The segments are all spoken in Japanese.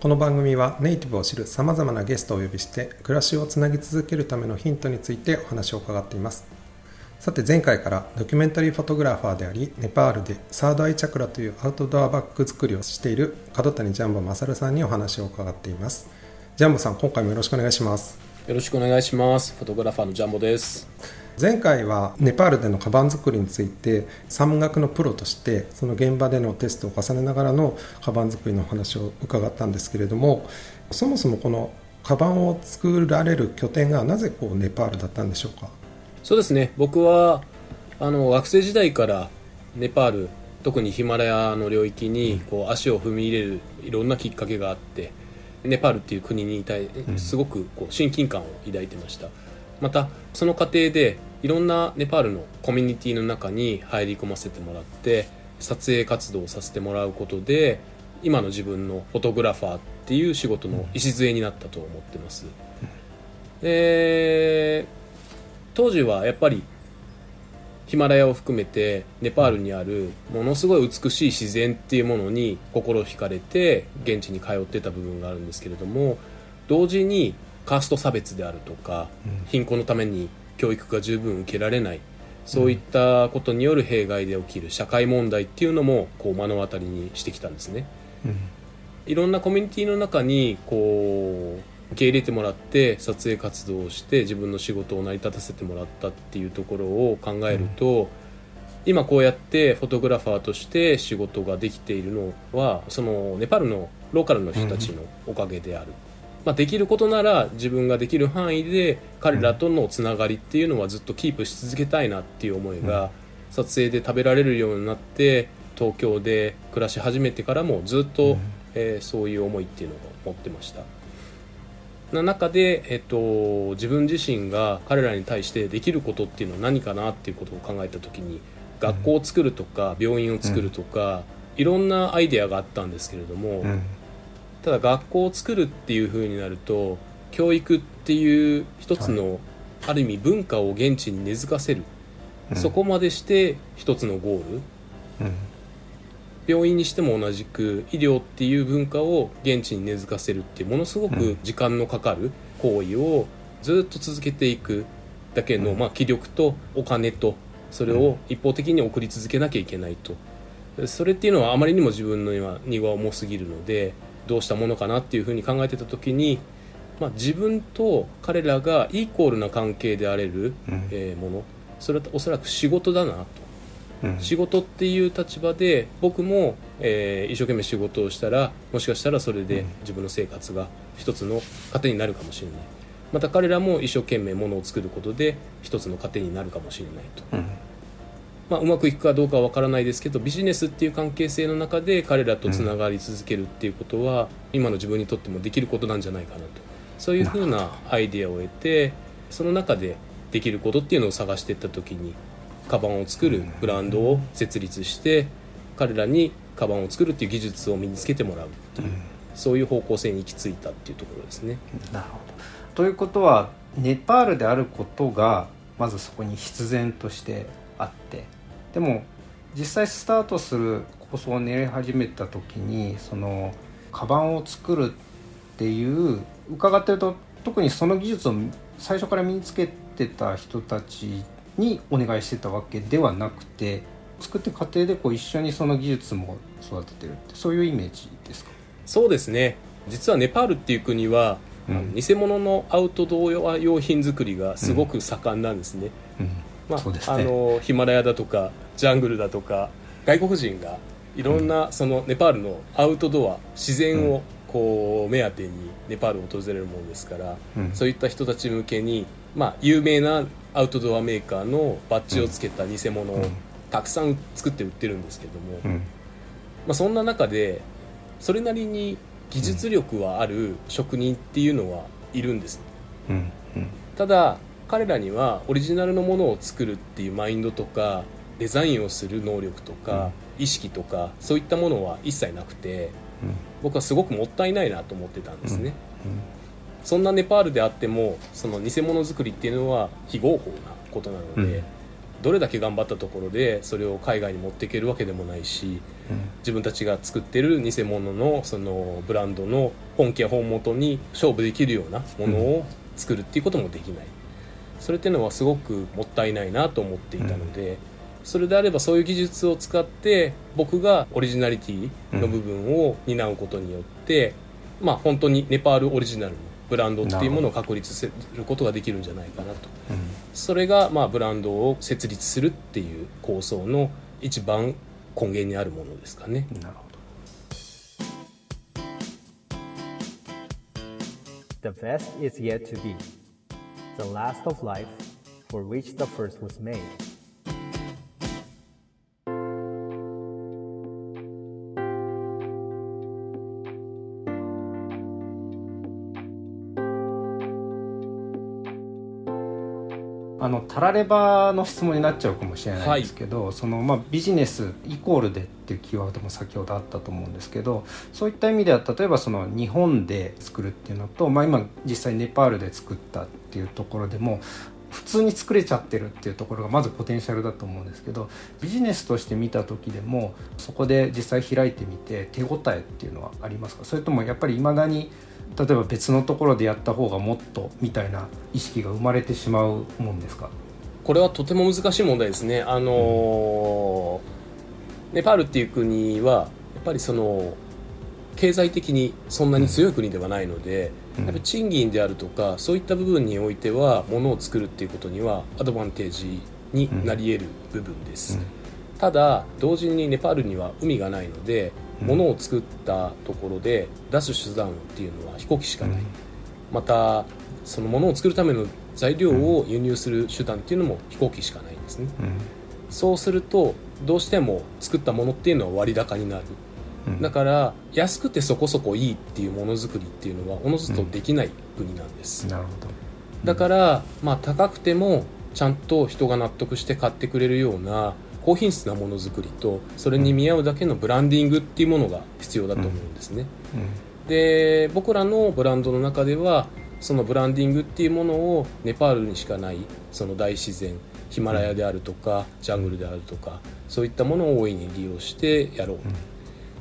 この番組はネイティブを知るさまざまなゲストをお呼びして暮らしをつなぎ続けるためのヒントについてお話を伺っていますさて前回からドキュメンタリーフォトグラファーでありネパールでサードアイチャクラというアウトドアバッグ作りをしている角谷ジャンボ勝さんにお話を伺っていますジャンボさん今回もよろしくお願いしますよろしくお願いします。フォトグラファーのジャンボです。前回はネパールでのカバン作りについて山岳のプロとしてその現場でのテストを重ねながらのカバン作りのお話を伺ったんですけれどもそもそもこのカバンを作られる拠点がなぜこうネパールだったんでしょうか？そうですね。僕はあの学生時代からネパール、特にヒマラヤの領域にこう足を踏み入れるいろんなきっかけがあって、ネパールっていう国に対すごくこう親近感を抱いてました。またその過程でいろんなネパールのコミュニティの中に入り込ませてもらって撮影活動をさせてもらうことで今の自分のフォトグラファーっていう仕事の礎になったと思ってます。で当時はやっぱりヒマラヤを含めてネパールにあるものすごい美しい自然っていうものに心惹かれて現地に通ってた部分があるんですけれども同時にカースト差別であるとか貧困のために教育が十分受けられない。そういったことによる弊害で起きる社会問題っていうのもこう目の当たりにしてきたんですね。いろんなコミュニティの中にこう受け入れてもらって撮影活動をして自分の仕事を成り立たせてもらったっていうところを考えると、今こうやってフォトグラファーとして仕事ができているのはそのネパールのローカルの人たちのおかげである、まあ、できることなら自分ができる範囲で彼らとのつながりっていうのはずっとキープし続けたいなっていう思いが撮影で食べられるようになって東京で暮らし始めてからもずっと、えーそういう思いっていうのを持ってました。な中で、えっと、自分自身が彼らに対してできることっていうのは何かなっていうことを考えた時に学校を作るとか病院を作るとか、いろんなアイデアがあったんですけれども、うんただ学校を作るっていう風になると教育っていう一つの、ある意味文化を現地に根付かせる、そこまでして一つのゴール。うん。病院にしても同じく医療っていう文化を現地に根付かせるっていうものすごく時間のかかる行為をずっと続けていくだけの、まあ、気力とお金とそれを一方的に送り続けなきゃいけないと。それっていうのはあまりにも自分の今荷が重すぎるのでどうしたものかなっていうふうに考えてた時に、まあ、自分と彼らがイコールな関係であれる、うん。えーものそれはおそらく仕事だなと。うん。仕事っていう立場で僕も、えー一生懸命仕事をしたらもしかしたらそれで自分の生活が一つの糧になるかもしれない。また彼らも一生懸命ものを作ることで一つの糧になるかもしれないと、うんまあ、うまくいくかどうかは分からないですけどビジネスっていう関係性の中で彼らとつながり続けるっていうことは、今の自分にとってもできることなんじゃないかなと。そういうふうなアイデアを得てその中でできることっていうのを探していった時にカバンを作るブランドを設立して彼らにカバンを作るっていう技術を身につけてもらうっていう、そういう方向性に行き着いたっていうところですね。なるほど。ということはネパールであることがまずそこに必然としてあってでも実際スタートする構想を練り始めた時にそのカバンを作るっていう伺ってると特にその技術を最初から身につけてた人たちにお願いしてたわけではなくて作って過程でこう一緒にその技術も育ててるってそういうイメージですか？そうですね。実はネパールっていう国は、うん。偽物のアウトドア用品作りがすごく盛んなんですね、まあそうですね。あのヒマラヤだとかジャングルだとか外国人がいろんな、そのネパールのアウトドア自然をこう目当てにネパールを訪れるものですから、うん。そういった人たち向けに、まあ、有名なアウトドアメーカーのバッジをつけた偽物をたくさん作って売ってるんですけども、うん。まあ、そんな中でそれなりに技術力はある職人っていうのはいるんです。うん。うん。ただ彼らにはオリジナルのものを作るっていうマインドとかデザインをする能力とか、意識とかそういったものは一切なくて僕はすごくもったいないなと思ってたんですね、そんなネパールであってもその偽物作りっていうのは非合法なことなので、うん。どれだけ頑張ったところでそれを海外に持っていけるわけでもないし自分たちが作ってる偽物のそのブランドの本家本元に勝負できるようなものを作るっていうこともできないそれっていうのはすごくもったいないなと思っていたので、それであればそういう技術を使って僕がオリジナリティの部分を担うことによって、まあ本当にネパールオリジナルのブランドっていうものを確立することができるんじゃないかなとそれがまあブランドを設立するっていう構想の一番根源にあるものですかね。なるほど The best is yet to be. The last of life for which the first was made. ラレバの質問になっちゃうかもしれないですけど、そのまあ、ビジネスイコールでっていうキーワードも先ほどあったと思うんですけどそういった意味では例えばその日本で作るっていうのと、まあ、今実際ネパールで作ったっていうところでも普通に作れちゃってるっていうところがまずポテンシャルだと思うんですけどビジネスとして見た時でもそこで実際開いてみて手応えっていうのはありますか？それともやっぱりいまだに例えば別のところでやった方がもっとみたいな意識が生まれてしまうもんですか？これはとても難しい問題ですね。あのーネパールっていう国はやっぱりその経済的にそんなに強い国ではないので、うん。やっぱり賃金であるとかそういった部分においては物を作るっていうことにはアドバンテージになり得る部分です。ただ同時にネパールには海がないので、うん。物を作ったところで出す手段っていうのは飛行機しかない、またその物を作るための材料を輸入する手段っていうのも飛行機しかないんですね。そうするとどうしても作ったものっていうのは割高になる。うん。だから安くてそこそこいいっていうものづくりっていうのはおのずとできない国なんです、なるほど。だから、まあ、高くてもちゃんと人が納得して買ってくれるような高品質なものづくりとそれに見合うだけのブランディングっていうものが必要だと思うんですね、で僕らのブランドの中ではそのブランディングっていうものをネパールにしかないその大自然ヒマラヤであるとかジャングルであるとかそういったものを大いに利用してやろう、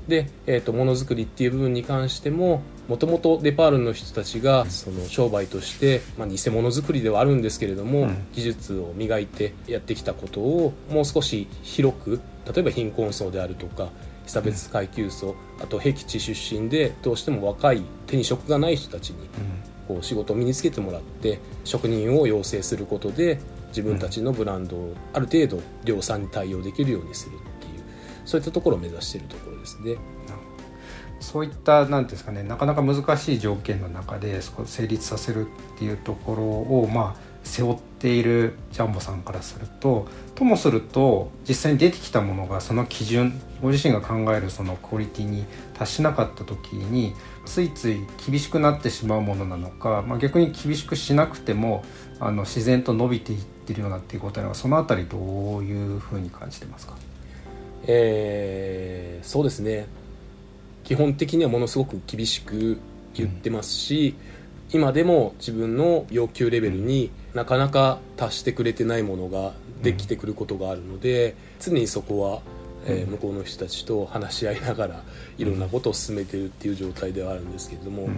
で、えー、とものづくりっていう部分に関してももともとネパールの人たちがその商売として、まあ、偽物づくりではあるんですけれども、うん。技術を磨いてやってきたことをもう少し広く例えば貧困層であるとか被差別階級層あと僻地出身でどうしても若い手に職がない人たちにこう仕事を身につけてもらって職人を養成することで自分たちのブランドをある程度量産に対応できるようにするっていうそういったところを目指しているところですね。そういったなんですかねなかなか難しい条件の中で成立させるっていうところをまあ背負っているジャンボさんからするとともすると実際に出てきたものがその基準ご自身が考えるそのクオリティに達しなかった時についつい厳しくなってしまうものなのか、まあ、逆に厳しくしなくてもあの自然と伸びていってるようなっていうことなのかそのあたりどういうふうに感じてますか？えーそうですね。基本的にはものすごく厳しく言ってますし、今でも自分の要求レベルになかなか達してくれてないものができてくることがあるので、常にそこは、えー向こうの人たちと話し合いながらいろんなことを進めてるっていう状態ではあるんですけれども、ん。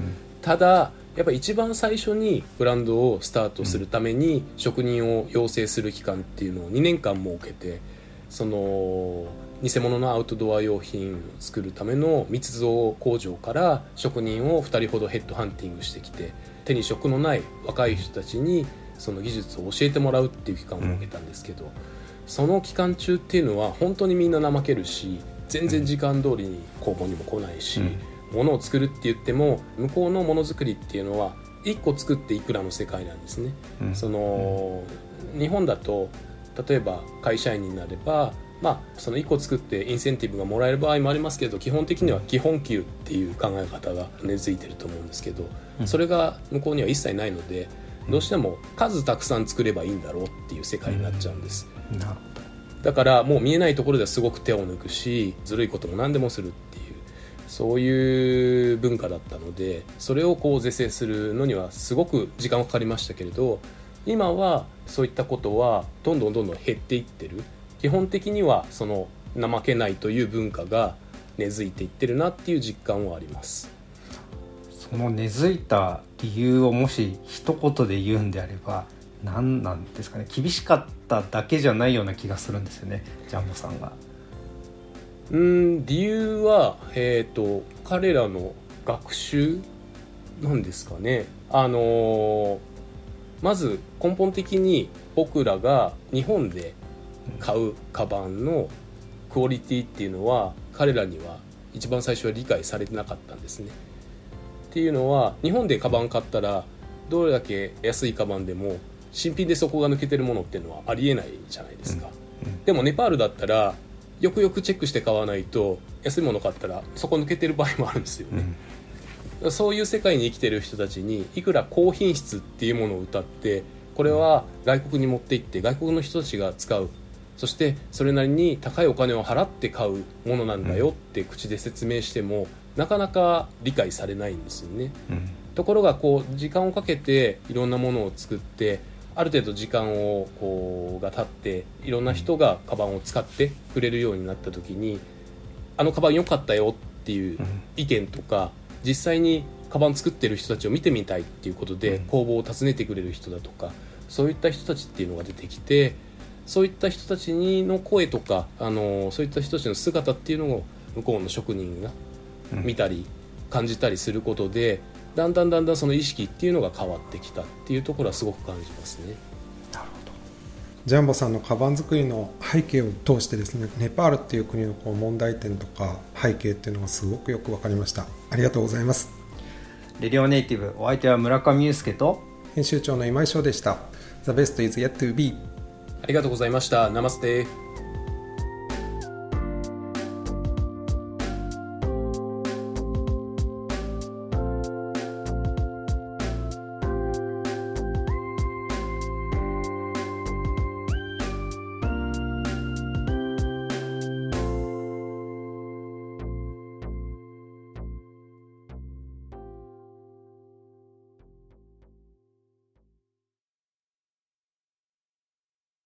ただやっぱり一番最初にブランドをスタートするために職人を養成する期間っていうのを2年間設けてその偽物のアウトドア用品を作るための密造工場から職人を2人ほどヘッドハンティングしてきて手に職のない若い人たちにその技術を教えてもらうっていう期間を設けたんですけど、その期間中っていうのは本当にみんな怠けるし全然時間通りに工房にも来ないし、物を作るって言っても向こうのものづくりっていうのは1個作っていくらの世界なんですね。うん。その日本だと例えば会社員になれば、まあ、その1個作ってインセンティブがもらえる場合もありますけど基本的には基本給っていう考え方が根付いてると思うんですけど、それが向こうには一切ないのでどうしても数たくさん作ればいいんだろうっていう世界になっちゃうんです、なるほだからもう見えないところではすごく手を抜くしずるいことも何でもするっていうそういう文化だったのでそれをこう是正するのにはすごく時間がかかりましたけれど今はそういったことはどんどんどんどん減っていってる。基本的にはその怠けないという文化が根付いていってるなっていう実感はあります。どその根付いた理由をもし一言で言うんであれば何なんですかね厳しかっただけじゃないような気がするんですよねジャンボさんが。うん理由は、えー、と彼らの学習なんですかねあのーまず根本的に僕らが日本で買うカバンのクオリティっていうのは彼らには一番最初は理解されてなかったんですね。っていうのは日本でカバン買ったらどれだけ安いカバンでも新品で底が抜けてるものっていうのはありえないじゃないですか。でもネパールだったらよくよくチェックして買わないと安いもの買ったら底抜けてる場合もあるんですよね。そういう世界に生きてる人たちにいくら高品質っていうものを歌ってこれは外国に持って行って外国の人たちが使うそしてそれなりに高いお金を払って買うものなんだよって口で説明してもなかなか理解されないんですよね。うん。ところがこう時間をかけていろんなものを作ってある程度時間をこうが経っていろんな人がカバンを使ってくれるようになった時にあのカバン良かったよっていう意見とか実際にカバン作ってる人たちを見てみたいっていうことでうん。工房を訪ねてくれる人だとかそういった人たちっていうのが出てきてそういった人たちにの声とかあのそういった人たちの姿っていうのを向こうの職人がうん見たり感じたりすることでだんだんだんだんその意識っていうのが変わってきたっていうところはすごく感じますね。ジャンボさんのカバン作りの背景を通してですねネパールっていう国のこう問題点とか背景っていうのがすごくよく分かりましたありがとうございますレディオネイティブお相手は村上裕介と編集長の今井翔でした The best is yet to be ありがとうございました。ナマステ。